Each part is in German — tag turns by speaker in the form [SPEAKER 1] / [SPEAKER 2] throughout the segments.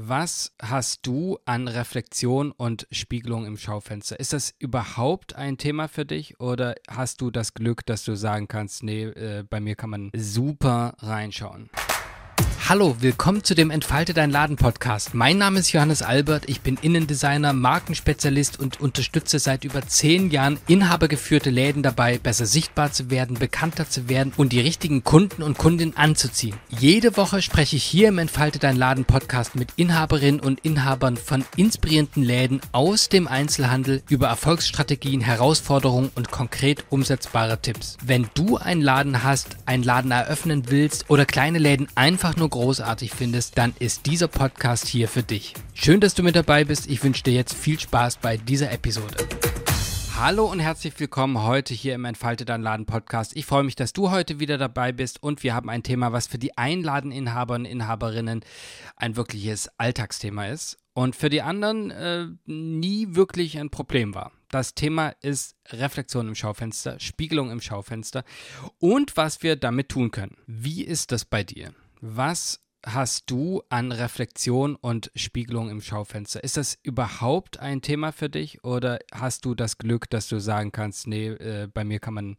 [SPEAKER 1] Was hast du an Reflexion und Spiegelung im Schaufenster? Ist das überhaupt ein Thema für dich oder hast du das Glück, dass du sagen kannst, nee, äh, bei mir kann man super reinschauen? Hallo, willkommen zu dem Entfalte dein Laden Podcast. Mein Name ist Johannes Albert, ich bin Innendesigner, Markenspezialist und unterstütze seit über zehn Jahren inhabergeführte Läden dabei, besser sichtbar zu werden, bekannter zu werden und die richtigen Kunden und Kundinnen anzuziehen. Jede Woche spreche ich hier im Entfalte dein Laden Podcast mit Inhaberinnen und Inhabern von inspirierenden Läden aus dem Einzelhandel über Erfolgsstrategien, Herausforderungen und konkret umsetzbare Tipps. Wenn du einen Laden hast, einen Laden eröffnen willst oder kleine Läden einfach nur großartig findest, dann ist dieser Podcast hier für dich. Schön, dass du mit dabei bist. Ich wünsche dir jetzt viel Spaß bei dieser Episode. Hallo und herzlich willkommen heute hier im Entfalte dein Laden Podcast. Ich freue mich, dass du heute wieder dabei bist und wir haben ein Thema, was für die Einladeninhaber und Inhaberinnen ein wirkliches Alltagsthema ist und für die anderen äh, nie wirklich ein Problem war. Das Thema ist Reflexion im Schaufenster, Spiegelung im Schaufenster und was wir damit tun können. Wie ist das bei dir? Was hast du an Reflexion und Spiegelung im Schaufenster? Ist das überhaupt ein Thema für dich oder hast du das Glück, dass du sagen kannst, nee, äh, bei mir kann man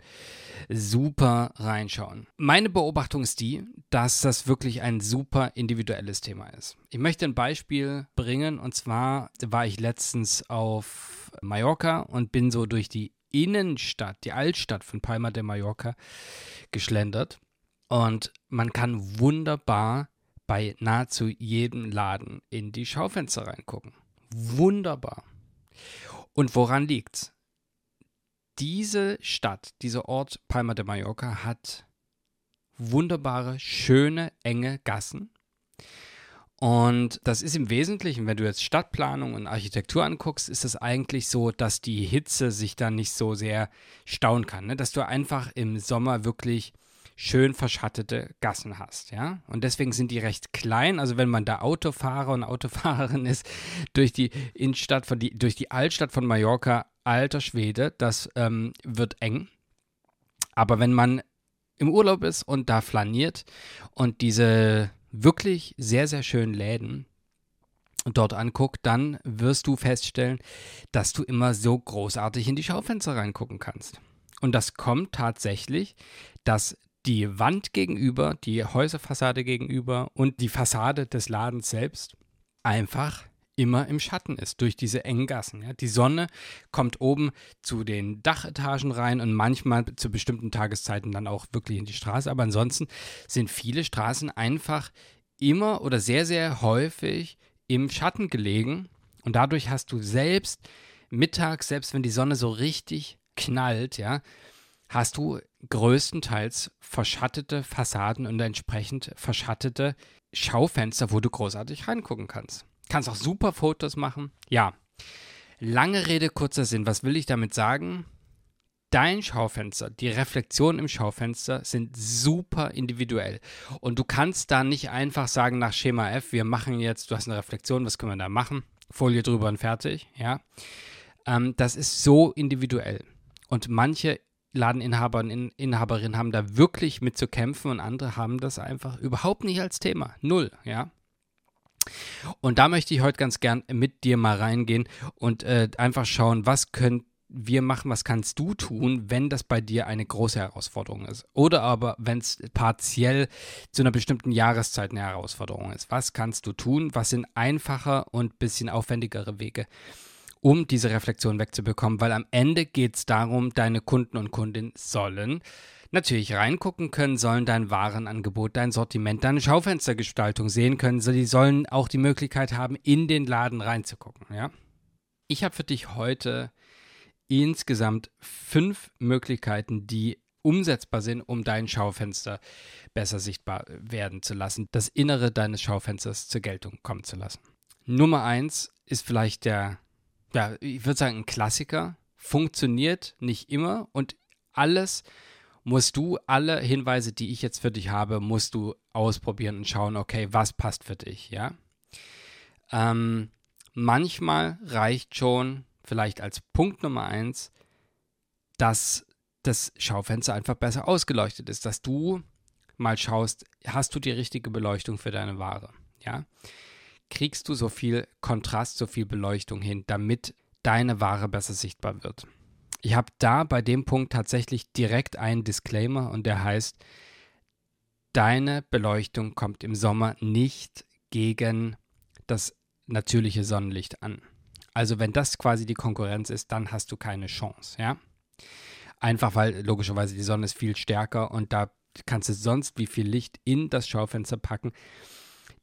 [SPEAKER 1] super reinschauen? Meine Beobachtung ist die, dass das wirklich ein super individuelles Thema ist. Ich möchte ein Beispiel bringen und zwar war ich letztens auf Mallorca und bin so durch die Innenstadt, die Altstadt von Palma de Mallorca geschlendert und man kann wunderbar bei nahezu jedem Laden in die Schaufenster reingucken. Wunderbar. Und woran liegt's? Diese Stadt, dieser Ort Palma de Mallorca hat wunderbare, schöne, enge Gassen. Und das ist im Wesentlichen, wenn du jetzt Stadtplanung und Architektur anguckst, ist es eigentlich so, dass die Hitze sich dann nicht so sehr stauen kann. Ne? Dass du einfach im Sommer wirklich schön verschattete Gassen hast, ja. Und deswegen sind die recht klein. Also wenn man da Autofahrer und Autofahrerin ist, durch die Innenstadt von die, durch die Altstadt von Mallorca, alter Schwede, das ähm, wird eng. Aber wenn man im Urlaub ist und da flaniert und diese wirklich sehr, sehr schönen Läden dort anguckt, dann wirst du feststellen, dass du immer so großartig in die Schaufenster reingucken kannst. Und das kommt tatsächlich, dass die Wand gegenüber, die Häuserfassade gegenüber und die Fassade des Ladens selbst einfach immer im Schatten ist durch diese engen Gassen. Ja. Die Sonne kommt oben zu den Dachetagen rein und manchmal zu bestimmten Tageszeiten dann auch wirklich in die Straße. Aber ansonsten sind viele Straßen einfach immer oder sehr, sehr häufig im Schatten gelegen. Und dadurch hast du selbst mittags, selbst wenn die Sonne so richtig knallt, ja, hast du größtenteils verschattete Fassaden und entsprechend verschattete Schaufenster, wo du großartig reingucken kannst. Kannst auch super Fotos machen. Ja. Lange Rede, kurzer Sinn. Was will ich damit sagen? Dein Schaufenster, die Reflexionen im Schaufenster sind super individuell. Und du kannst da nicht einfach sagen nach Schema F, wir machen jetzt, du hast eine Reflexion, was können wir da machen? Folie drüber und fertig, ja. Ähm, das ist so individuell. Und manche Ladeninhaber und In Inhaberinnen haben da wirklich mit zu kämpfen und andere haben das einfach überhaupt nicht als Thema. Null, ja. Und da möchte ich heute ganz gern mit dir mal reingehen und äh, einfach schauen, was können wir machen, was kannst du tun, wenn das bei dir eine große Herausforderung ist. Oder aber, wenn es partiell zu einer bestimmten Jahreszeit eine Herausforderung ist. Was kannst du tun? Was sind einfacher und bisschen aufwendigere Wege? Um diese Reflexion wegzubekommen, weil am Ende geht es darum, deine Kunden und Kundinnen sollen natürlich reingucken können, sollen dein Warenangebot, dein Sortiment, deine Schaufenstergestaltung sehen können. Sie sollen auch die Möglichkeit haben, in den Laden reinzugucken. Ja? Ich habe für dich heute insgesamt fünf Möglichkeiten, die umsetzbar sind, um dein Schaufenster besser sichtbar werden zu lassen, das Innere deines Schaufensters zur Geltung kommen zu lassen. Nummer eins ist vielleicht der ja, ich würde sagen, ein Klassiker. Funktioniert nicht immer und alles musst du, alle Hinweise, die ich jetzt für dich habe, musst du ausprobieren und schauen, okay, was passt für dich, ja. Ähm, manchmal reicht schon, vielleicht als Punkt Nummer eins, dass das Schaufenster einfach besser ausgeleuchtet ist, dass du mal schaust, hast du die richtige Beleuchtung für deine Ware, ja. Kriegst du so viel Kontrast, so viel Beleuchtung hin, damit deine Ware besser sichtbar wird. Ich habe da bei dem Punkt tatsächlich direkt einen Disclaimer und der heißt, deine Beleuchtung kommt im Sommer nicht gegen das natürliche Sonnenlicht an. Also wenn das quasi die Konkurrenz ist, dann hast du keine Chance, ja? Einfach weil logischerweise die Sonne ist viel stärker und da kannst du sonst wie viel Licht in das Schaufenster packen.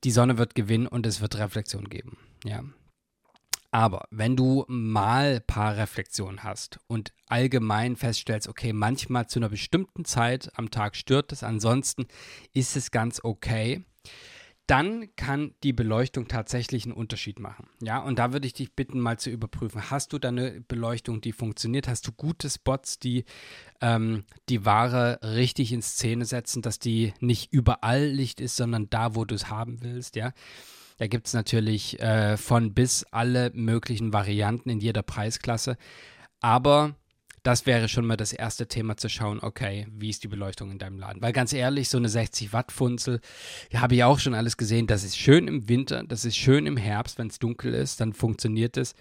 [SPEAKER 1] Die Sonne wird gewinnen und es wird Reflexion geben, ja? Aber wenn du mal paar Reflexionen hast und allgemein feststellst, okay, manchmal zu einer bestimmten Zeit am Tag stört es, ansonsten ist es ganz okay, dann kann die Beleuchtung tatsächlich einen Unterschied machen. Ja, und da würde ich dich bitten, mal zu überprüfen. Hast du da eine Beleuchtung, die funktioniert? Hast du gute Spots, die ähm, die Ware richtig in Szene setzen, dass die nicht überall Licht ist, sondern da, wo du es haben willst? Ja. Da gibt es natürlich äh, von bis alle möglichen Varianten in jeder Preisklasse. Aber das wäre schon mal das erste Thema zu schauen, okay, wie ist die Beleuchtung in deinem Laden? Weil ganz ehrlich, so eine 60 Watt Funzel, habe ich auch schon alles gesehen, das ist schön im Winter, das ist schön im Herbst, wenn es dunkel ist, dann funktioniert es.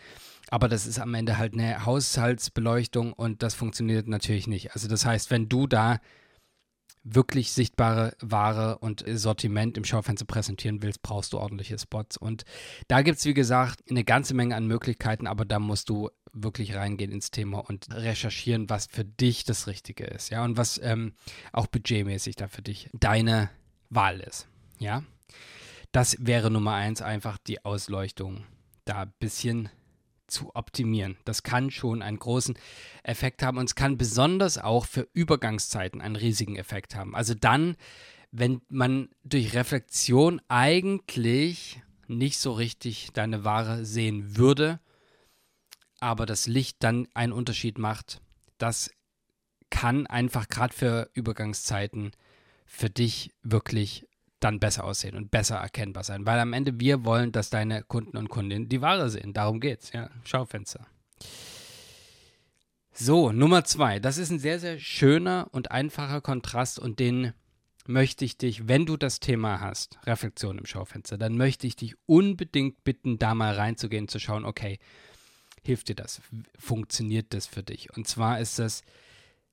[SPEAKER 1] Aber das ist am Ende halt eine Haushaltsbeleuchtung und das funktioniert natürlich nicht. Also das heißt, wenn du da wirklich sichtbare Ware und Sortiment im Schaufenster präsentieren willst, brauchst du ordentliche Spots. Und da gibt es, wie gesagt, eine ganze Menge an Möglichkeiten, aber da musst du wirklich reingehen ins Thema und recherchieren, was für dich das Richtige ist, ja, und was ähm, auch budgetmäßig da für dich deine Wahl ist, ja. Das wäre Nummer eins, einfach die Ausleuchtung da ein bisschen zu optimieren. Das kann schon einen großen Effekt haben und es kann besonders auch für Übergangszeiten einen riesigen Effekt haben. Also dann, wenn man durch Reflexion eigentlich nicht so richtig deine Ware sehen würde, aber das Licht dann einen Unterschied macht, das kann einfach gerade für Übergangszeiten für dich wirklich dann besser aussehen und besser erkennbar sein. Weil am Ende wir wollen, dass deine Kunden und Kundinnen die Ware sehen. Darum geht's, ja. Schaufenster. So, Nummer zwei. Das ist ein sehr, sehr schöner und einfacher Kontrast und den möchte ich dich, wenn du das Thema hast, Reflexion im Schaufenster, dann möchte ich dich unbedingt bitten, da mal reinzugehen, zu schauen, okay, hilft dir das? Funktioniert das für dich? Und zwar ist es,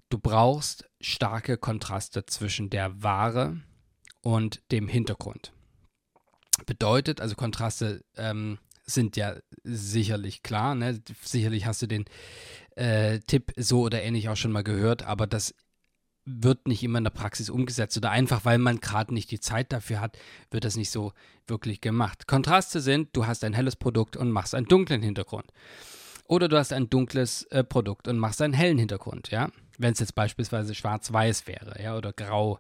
[SPEAKER 1] du brauchst starke Kontraste zwischen der Ware und dem Hintergrund. Bedeutet, also Kontraste ähm, sind ja sicherlich klar, ne? sicherlich hast du den äh, Tipp so oder ähnlich auch schon mal gehört, aber das wird nicht immer in der Praxis umgesetzt oder einfach, weil man gerade nicht die Zeit dafür hat, wird das nicht so wirklich gemacht. Kontraste sind, du hast ein helles Produkt und machst einen dunklen Hintergrund. Oder du hast ein dunkles äh, Produkt und machst einen hellen Hintergrund, ja. Wenn es jetzt beispielsweise schwarz-weiß wäre, ja, oder grau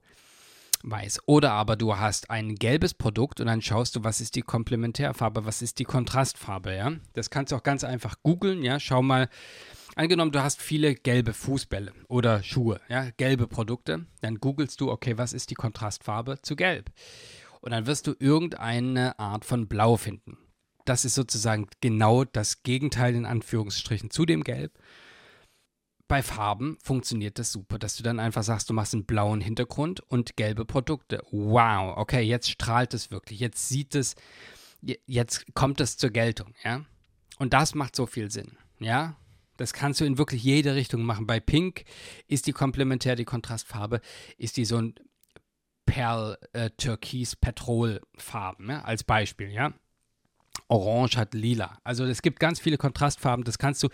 [SPEAKER 1] weiß. Oder aber du hast ein gelbes Produkt und dann schaust du, was ist die Komplementärfarbe, was ist die Kontrastfarbe, ja. Das kannst du auch ganz einfach googeln, ja. Schau mal, angenommen, du hast viele gelbe Fußbälle oder Schuhe, ja, gelbe Produkte, dann googelst du, okay, was ist die Kontrastfarbe zu gelb? Und dann wirst du irgendeine Art von Blau finden. Das ist sozusagen genau das Gegenteil in Anführungsstrichen zu dem Gelb bei Farben funktioniert das super, dass du dann einfach sagst, du machst einen blauen Hintergrund und gelbe Produkte. Wow, okay, jetzt strahlt es wirklich, jetzt sieht es, jetzt kommt es zur Geltung, ja. Und das macht so viel Sinn, ja. Das kannst du in wirklich jede Richtung machen. Bei Pink ist die komplementär, die Kontrastfarbe, ist die so ein Perl, äh, ja, als Beispiel, ja. Orange hat lila. Also es gibt ganz viele Kontrastfarben. Das kannst du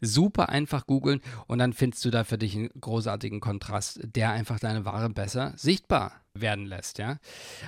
[SPEAKER 1] super einfach googeln und dann findest du da für dich einen großartigen Kontrast, der einfach deine Ware besser sichtbar werden lässt, ja.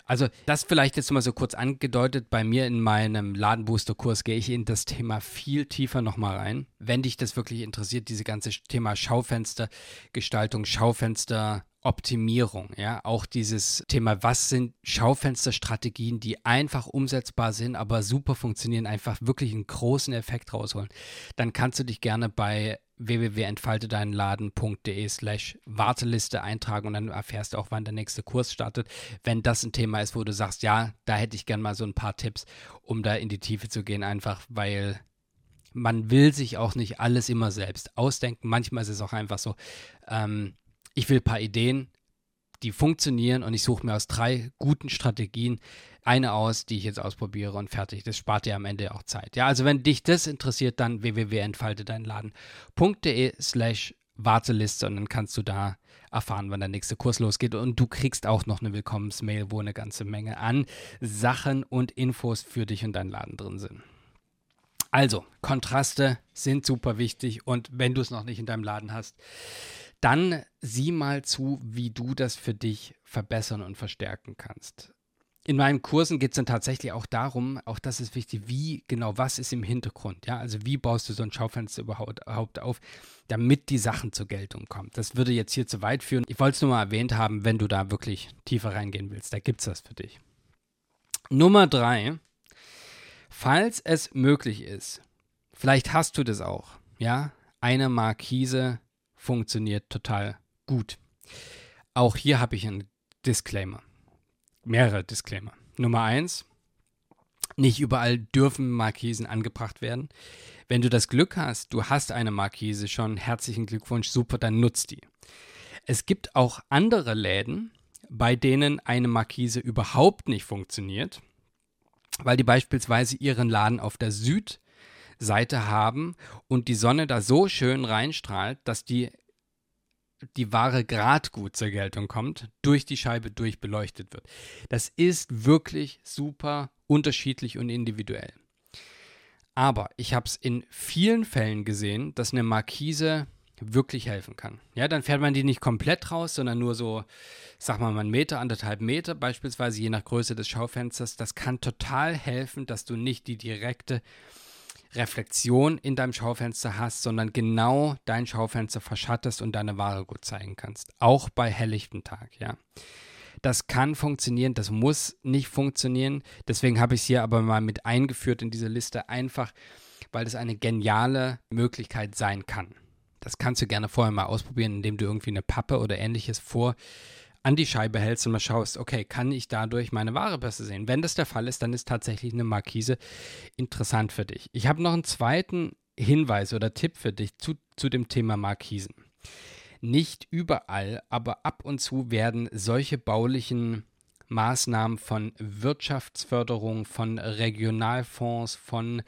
[SPEAKER 1] Also das vielleicht jetzt mal so kurz angedeutet. Bei mir in meinem Ladenbooster-Kurs gehe ich in das Thema viel tiefer nochmal rein. Wenn dich das wirklich interessiert, diese ganze Thema Schaufenstergestaltung, Schaufenster Optimierung, ja, auch dieses Thema, was sind Schaufensterstrategien, die einfach umsetzbar sind, aber super funktionieren, einfach wirklich einen großen Effekt rausholen, dann kannst du dich gerne bei www.entfaltedeinladen.de slash Warteliste eintragen und dann erfährst du auch, wann der nächste Kurs startet. Wenn das ein Thema ist, wo du sagst, ja, da hätte ich gerne mal so ein paar Tipps, um da in die Tiefe zu gehen, einfach weil man will sich auch nicht alles immer selbst ausdenken. Manchmal ist es auch einfach so, ähm, ich will ein paar Ideen, die funktionieren und ich suche mir aus drei guten Strategien eine aus, die ich jetzt ausprobiere und fertig. Das spart dir am Ende auch Zeit. Ja, also wenn dich das interessiert, dann www.entfaltedeinladen.de slash Warteliste und dann kannst du da erfahren, wann der nächste Kurs losgeht. Und du kriegst auch noch eine Willkommensmail, wo eine ganze Menge an Sachen und Infos für dich und deinen Laden drin sind. Also, Kontraste sind super wichtig und wenn du es noch nicht in deinem Laden hast, dann sieh mal zu, wie du das für dich verbessern und verstärken kannst. In meinen Kursen geht es dann tatsächlich auch darum, auch das ist wichtig, wie genau, was ist im Hintergrund, ja, also wie baust du so ein Schaufenster überhaupt auf, damit die Sachen zur Geltung kommen. Das würde jetzt hier zu weit führen. Ich wollte es nur mal erwähnt haben, wenn du da wirklich tiefer reingehen willst, da gibt es das für dich. Nummer drei, falls es möglich ist, vielleicht hast du das auch, ja, eine Markise funktioniert total gut. Auch hier habe ich einen Disclaimer. Mehrere Disclaimer. Nummer eins, nicht überall dürfen Markisen angebracht werden. Wenn du das Glück hast, du hast eine Markise schon, herzlichen Glückwunsch, super, dann nutzt die. Es gibt auch andere Läden, bei denen eine Markise überhaupt nicht funktioniert, weil die beispielsweise ihren Laden auf der Süd- Seite haben und die Sonne da so schön reinstrahlt, dass die die Ware grad gut zur Geltung kommt, durch die Scheibe durchbeleuchtet wird. Das ist wirklich super unterschiedlich und individuell. Aber ich habe es in vielen Fällen gesehen, dass eine Markise wirklich helfen kann. Ja, dann fährt man die nicht komplett raus, sondern nur so, sag mal, einen Meter, anderthalb Meter, beispielsweise je nach Größe des Schaufensters. Das kann total helfen, dass du nicht die direkte Reflexion in deinem Schaufenster hast, sondern genau dein Schaufenster verschattest und deine Ware gut zeigen kannst. Auch bei helllichtem Tag, ja. Das kann funktionieren, das muss nicht funktionieren. Deswegen habe ich es hier aber mal mit eingeführt in diese Liste, einfach weil das eine geniale Möglichkeit sein kann. Das kannst du gerne vorher mal ausprobieren, indem du irgendwie eine Pappe oder ähnliches vor an die Scheibe hältst und mal schaust, okay, kann ich dadurch meine Ware besser sehen? Wenn das der Fall ist, dann ist tatsächlich eine Markise interessant für dich. Ich habe noch einen zweiten Hinweis oder Tipp für dich zu, zu dem Thema Markisen. Nicht überall, aber ab und zu werden solche baulichen Maßnahmen von Wirtschaftsförderung, von Regionalfonds, von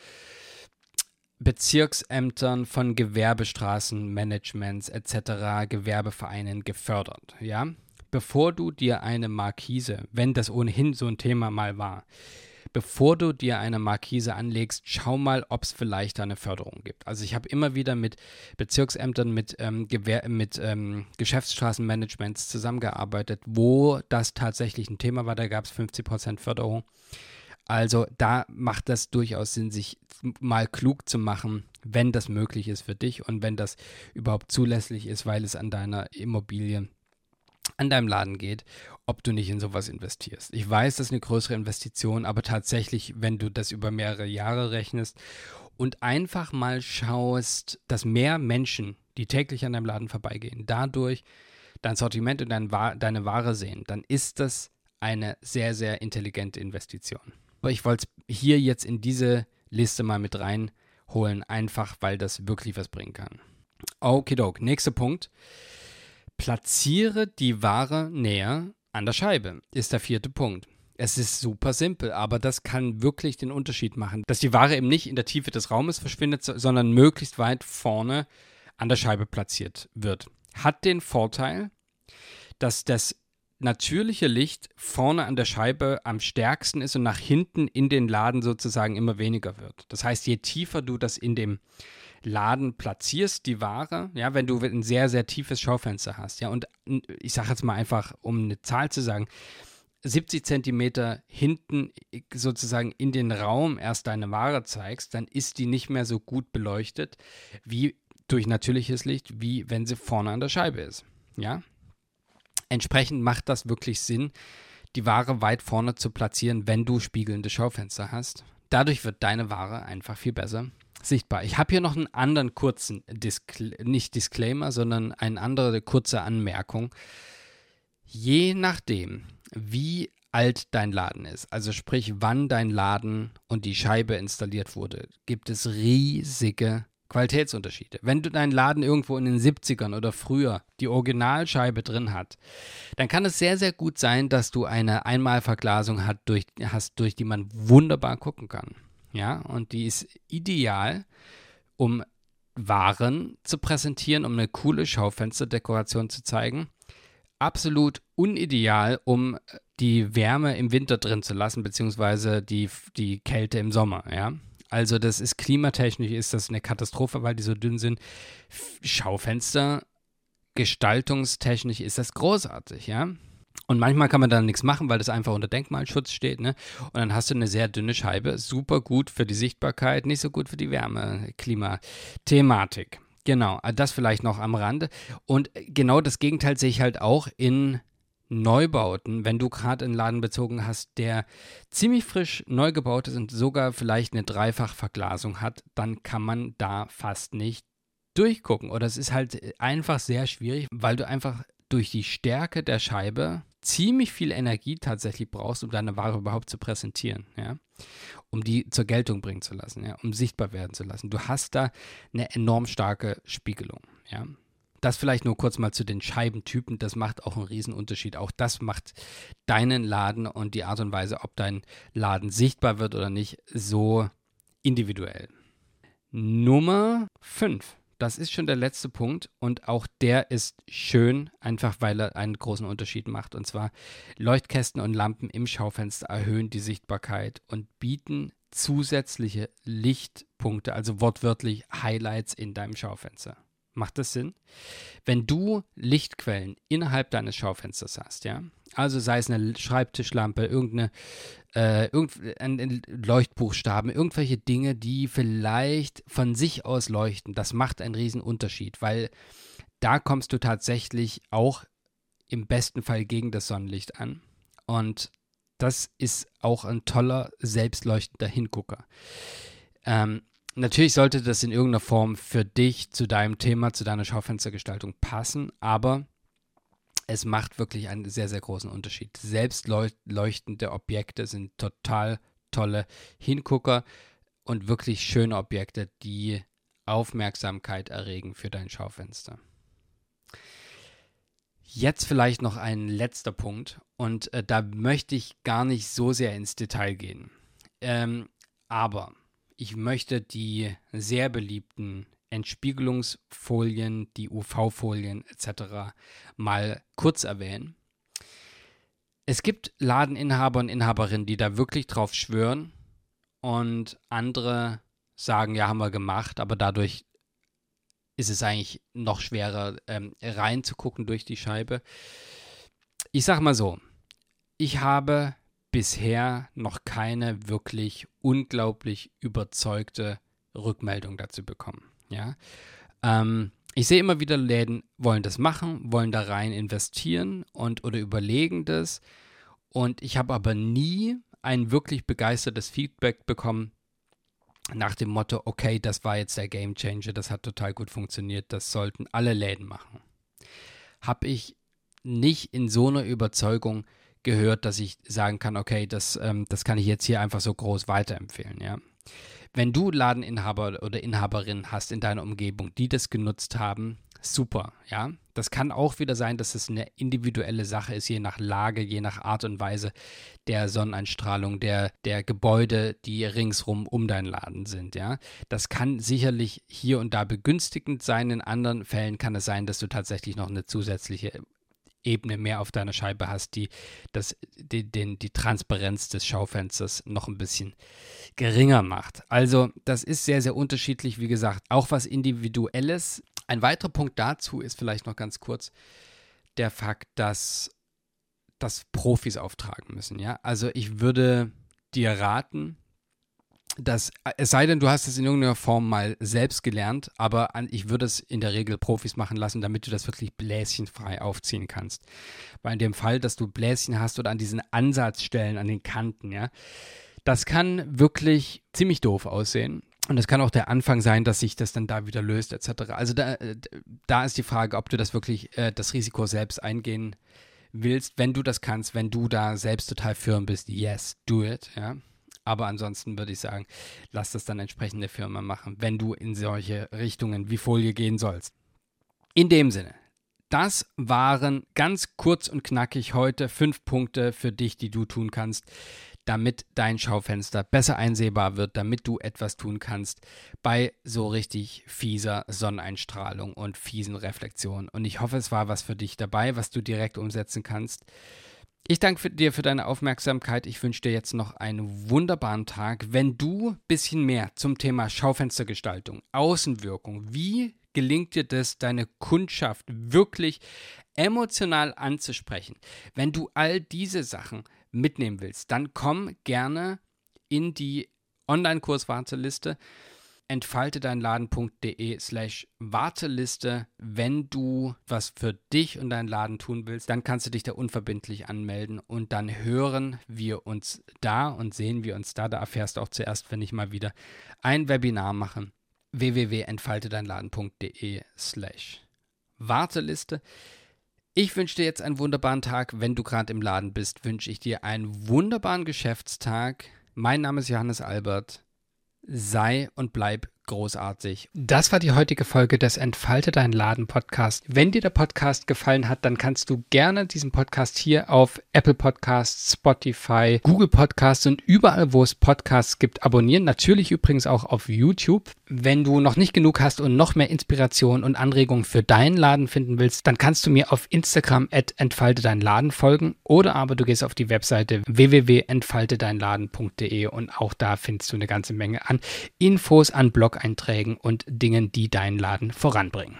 [SPEAKER 1] Bezirksämtern, von Gewerbestraßenmanagements etc., Gewerbevereinen gefördert. Ja, bevor du dir eine Markise, wenn das ohnehin so ein Thema mal war, bevor du dir eine Markise anlegst, schau mal, ob es vielleicht eine Förderung gibt. Also ich habe immer wieder mit Bezirksämtern, mit, ähm, Gewer mit ähm, Geschäftsstraßenmanagements zusammengearbeitet, wo das tatsächlich ein Thema war. Da gab es 50% Förderung. Also da macht das durchaus Sinn, sich mal klug zu machen, wenn das möglich ist für dich und wenn das überhaupt zulässig ist, weil es an deiner Immobilie an deinem Laden geht, ob du nicht in sowas investierst. Ich weiß, das ist eine größere Investition, aber tatsächlich, wenn du das über mehrere Jahre rechnest und einfach mal schaust, dass mehr Menschen, die täglich an deinem Laden vorbeigehen, dadurch dein Sortiment und dein, deine Ware sehen, dann ist das eine sehr, sehr intelligente Investition. Aber ich wollte es hier jetzt in diese Liste mal mit reinholen, einfach weil das wirklich was bringen kann. Okidok, nächster Punkt. Platziere die Ware näher an der Scheibe, ist der vierte Punkt. Es ist super simpel, aber das kann wirklich den Unterschied machen, dass die Ware eben nicht in der Tiefe des Raumes verschwindet, sondern möglichst weit vorne an der Scheibe platziert wird. Hat den Vorteil, dass das natürliche Licht vorne an der Scheibe am stärksten ist und nach hinten in den Laden sozusagen immer weniger wird. Das heißt, je tiefer du das in dem Laden platzierst, die Ware, ja, wenn du ein sehr, sehr tiefes Schaufenster hast, ja, und ich sage jetzt mal einfach, um eine Zahl zu sagen, 70 Zentimeter hinten sozusagen in den Raum erst deine Ware zeigst, dann ist die nicht mehr so gut beleuchtet wie durch natürliches Licht, wie wenn sie vorne an der Scheibe ist. Ja? Entsprechend macht das wirklich Sinn, die Ware weit vorne zu platzieren, wenn du spiegelnde Schaufenster hast. Dadurch wird deine Ware einfach viel besser sichtbar. Ich habe hier noch einen anderen kurzen, Diskla nicht Disclaimer, sondern eine andere kurze Anmerkung. Je nachdem, wie alt dein Laden ist, also sprich, wann dein Laden und die Scheibe installiert wurde, gibt es riesige Qualitätsunterschiede. Wenn du deinen Laden irgendwo in den 70ern oder früher die Originalscheibe drin hat, dann kann es sehr, sehr gut sein, dass du eine Einmalverglasung hat, durch, hast, durch die man wunderbar gucken kann. Ja, und die ist ideal, um Waren zu präsentieren, um eine coole Schaufensterdekoration zu zeigen. Absolut unideal, um die Wärme im Winter drin zu lassen, beziehungsweise die, die Kälte im Sommer, ja. Also das ist klimatechnisch ist das eine Katastrophe, weil die so dünn sind. Schaufenster, gestaltungstechnisch ist das großartig, ja. Und manchmal kann man da nichts machen, weil das einfach unter Denkmalschutz steht, ne? Und dann hast du eine sehr dünne Scheibe, super gut für die Sichtbarkeit, nicht so gut für die Wärme, Klimathematik. Genau, das vielleicht noch am Rande. Und genau das Gegenteil sehe ich halt auch in Neubauten, wenn du gerade einen Laden bezogen hast, der ziemlich frisch neu gebaut ist und sogar vielleicht eine Dreifachverglasung hat, dann kann man da fast nicht durchgucken. Oder es ist halt einfach sehr schwierig, weil du einfach durch die Stärke der Scheibe ziemlich viel Energie tatsächlich brauchst, um deine Ware überhaupt zu präsentieren, ja, um die zur Geltung bringen zu lassen, ja, um sichtbar werden zu lassen. Du hast da eine enorm starke Spiegelung, ja. Das vielleicht nur kurz mal zu den Scheibentypen. Das macht auch einen Riesenunterschied. Auch das macht deinen Laden und die Art und Weise, ob dein Laden sichtbar wird oder nicht, so individuell. Nummer 5. Das ist schon der letzte Punkt und auch der ist schön, einfach weil er einen großen Unterschied macht. Und zwar Leuchtkästen und Lampen im Schaufenster erhöhen die Sichtbarkeit und bieten zusätzliche Lichtpunkte, also wortwörtlich Highlights in deinem Schaufenster. Macht das Sinn? Wenn du Lichtquellen innerhalb deines Schaufensters hast, ja, also sei es eine Schreibtischlampe, irgendeine äh, irgendein Leuchtbuchstaben, irgendwelche Dinge, die vielleicht von sich aus leuchten, das macht einen riesen Unterschied, weil da kommst du tatsächlich auch im besten Fall gegen das Sonnenlicht an. Und das ist auch ein toller, selbstleuchtender Hingucker. Ähm, natürlich sollte das in irgendeiner Form für dich, zu deinem Thema, zu deiner Schaufenstergestaltung passen, aber es macht wirklich einen sehr, sehr großen Unterschied. Selbstleuchtende Objekte sind total tolle Hingucker und wirklich schöne Objekte, die Aufmerksamkeit erregen für dein Schaufenster. Jetzt vielleicht noch ein letzter Punkt und äh, da möchte ich gar nicht so sehr ins Detail gehen. Ähm, aber ich möchte die sehr beliebten Entspiegelungsfolien, die UV-Folien etc. mal kurz erwähnen. Es gibt Ladeninhaber und Inhaberinnen, die da wirklich drauf schwören und andere sagen, ja, haben wir gemacht, aber dadurch ist es eigentlich noch schwerer ähm, reinzugucken durch die Scheibe. Ich sag mal so, ich habe bisher noch keine wirklich unglaublich überzeugte Rückmeldung dazu bekommen. Ja. Ähm, ich sehe immer wieder Läden wollen das machen, wollen da rein investieren und oder überlegen das. Und ich habe aber nie ein wirklich begeistertes Feedback bekommen nach dem Motto, okay, das war jetzt der Game Changer, das hat total gut funktioniert, das sollten alle Läden machen. Habe ich nicht in so einer Überzeugung gehört, dass ich sagen kann, okay, das, ähm, das kann ich jetzt hier einfach so groß weiterempfehlen, ja. Wenn du Ladeninhaber oder Inhaberin hast in deiner Umgebung, die das genutzt haben, super, ja. Das kann auch wieder sein, dass es eine individuelle Sache ist, je nach Lage, je nach Art und Weise der Sonneneinstrahlung, der, der Gebäude, die ringsrum um deinen Laden sind, ja. Das kann sicherlich hier und da begünstigend sein. In anderen Fällen kann es sein, dass du tatsächlich noch eine zusätzliche Ebene mehr auf deiner Scheibe hast, die das, die, den, die Transparenz des Schaufensters noch ein bisschen geringer macht. Also das ist sehr, sehr unterschiedlich, wie gesagt, auch was Individuelles. Ein weiterer Punkt dazu ist vielleicht noch ganz kurz der Fakt, dass das Profis auftragen müssen. Ja, also ich würde dir raten, dass, es sei denn, du hast es in irgendeiner Form mal selbst gelernt, aber an, ich würde es in der Regel Profis machen lassen, damit du das wirklich bläschenfrei aufziehen kannst. Weil in dem Fall, dass du Bläschen hast oder an diesen Ansatzstellen, an den Kanten, ja, das kann wirklich ziemlich doof aussehen. Und es kann auch der Anfang sein, dass sich das dann da wieder löst, etc. Also da, da ist die Frage, ob du das wirklich, äh, das Risiko selbst eingehen willst, wenn du das kannst, wenn du da selbst total firm bist, yes, do it, ja. Aber ansonsten würde ich sagen, lass das dann entsprechende Firma machen, wenn du in solche Richtungen wie Folie gehen sollst. In dem Sinne, das waren ganz kurz und knackig heute fünf Punkte für dich, die du tun kannst, damit dein Schaufenster besser einsehbar wird, damit du etwas tun kannst bei so richtig fieser Sonneneinstrahlung und fiesen Reflexionen. Und ich hoffe, es war was für dich dabei, was du direkt umsetzen kannst. Ich danke dir für deine Aufmerksamkeit. Ich wünsche dir jetzt noch einen wunderbaren Tag. Wenn du ein bisschen mehr zum Thema Schaufenstergestaltung, Außenwirkung, wie gelingt dir das, deine Kundschaft wirklich emotional anzusprechen? Wenn du all diese Sachen mitnehmen willst, dann komm gerne in die Online-Kurswarteliste dein Laden.de slash Warteliste. Wenn du was für dich und deinen Laden tun willst, dann kannst du dich da unverbindlich anmelden und dann hören wir uns da und sehen wir uns da. Da erfährst du auch zuerst, wenn ich mal wieder ein Webinar mache. www.entfaltedeinladen.de slash Warteliste. Ich wünsche dir jetzt einen wunderbaren Tag. Wenn du gerade im Laden bist, wünsche ich dir einen wunderbaren Geschäftstag. Mein Name ist Johannes Albert sei und bleib großartig. Das war die heutige Folge des Entfalte dein Laden Podcast. Wenn dir der Podcast gefallen hat, dann kannst du gerne diesen Podcast hier auf Apple Podcasts, Spotify, Google Podcasts und überall, wo es Podcasts gibt, abonnieren. Natürlich übrigens auch auf YouTube. Wenn du noch nicht genug hast und noch mehr Inspiration und Anregungen für deinen Laden finden willst, dann kannst du mir auf Instagram at entfalte dein Laden folgen oder aber du gehst auf die Webseite www.entfaltedeinladen.de und auch da findest du eine ganze Menge an Infos, an Blog Blog-Einträgen und Dingen, die deinen Laden voranbringen.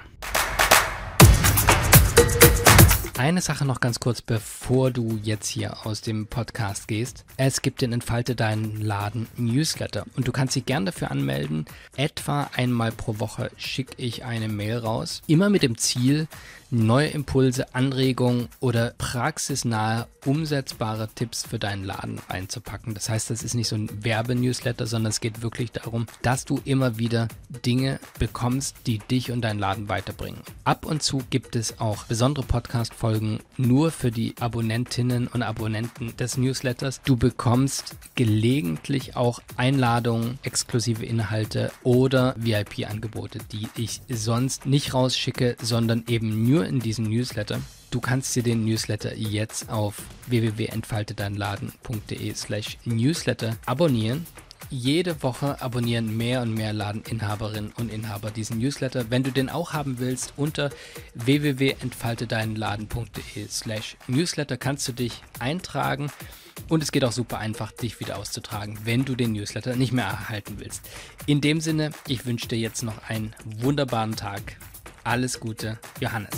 [SPEAKER 1] Eine Sache noch ganz kurz, bevor du jetzt hier aus dem Podcast gehst. Es gibt den Entfalte deinen Laden Newsletter und du kannst dich gern dafür anmelden. Etwa einmal pro Woche schicke ich eine Mail raus, immer mit dem Ziel, neue Impulse, Anregungen oder praxisnahe, umsetzbare Tipps für deinen Laden einzupacken. Das heißt, das ist nicht so ein Werbenewsletter, sondern es geht wirklich darum, dass du immer wieder Dinge bekommst, die dich und deinen Laden weiterbringen. Ab und zu gibt es auch besondere Podcast-Folgen nur für die Abonnentinnen und Abonnenten des Newsletters. Du bekommst gelegentlich auch Einladungen, exklusive Inhalte oder VIP-Angebote, die ich sonst nicht rausschicke, sondern eben nur nur in diesem Newsletter. Du kannst dir den Newsletter jetzt auf www.entfaltedeinladen.de slash Newsletter abonnieren. Jede Woche abonnieren mehr und mehr Ladeninhaberinnen und Inhaber diesen Newsletter. Wenn du den auch haben willst, unter www.entfaltedeinladen.de slash Newsletter kannst du dich eintragen. Und es geht auch super einfach, dich wieder auszutragen, wenn du den Newsletter nicht mehr erhalten willst. In dem Sinne, ich wünsche dir jetzt noch einen wunderbaren Tag. Alles Gute, Johannes.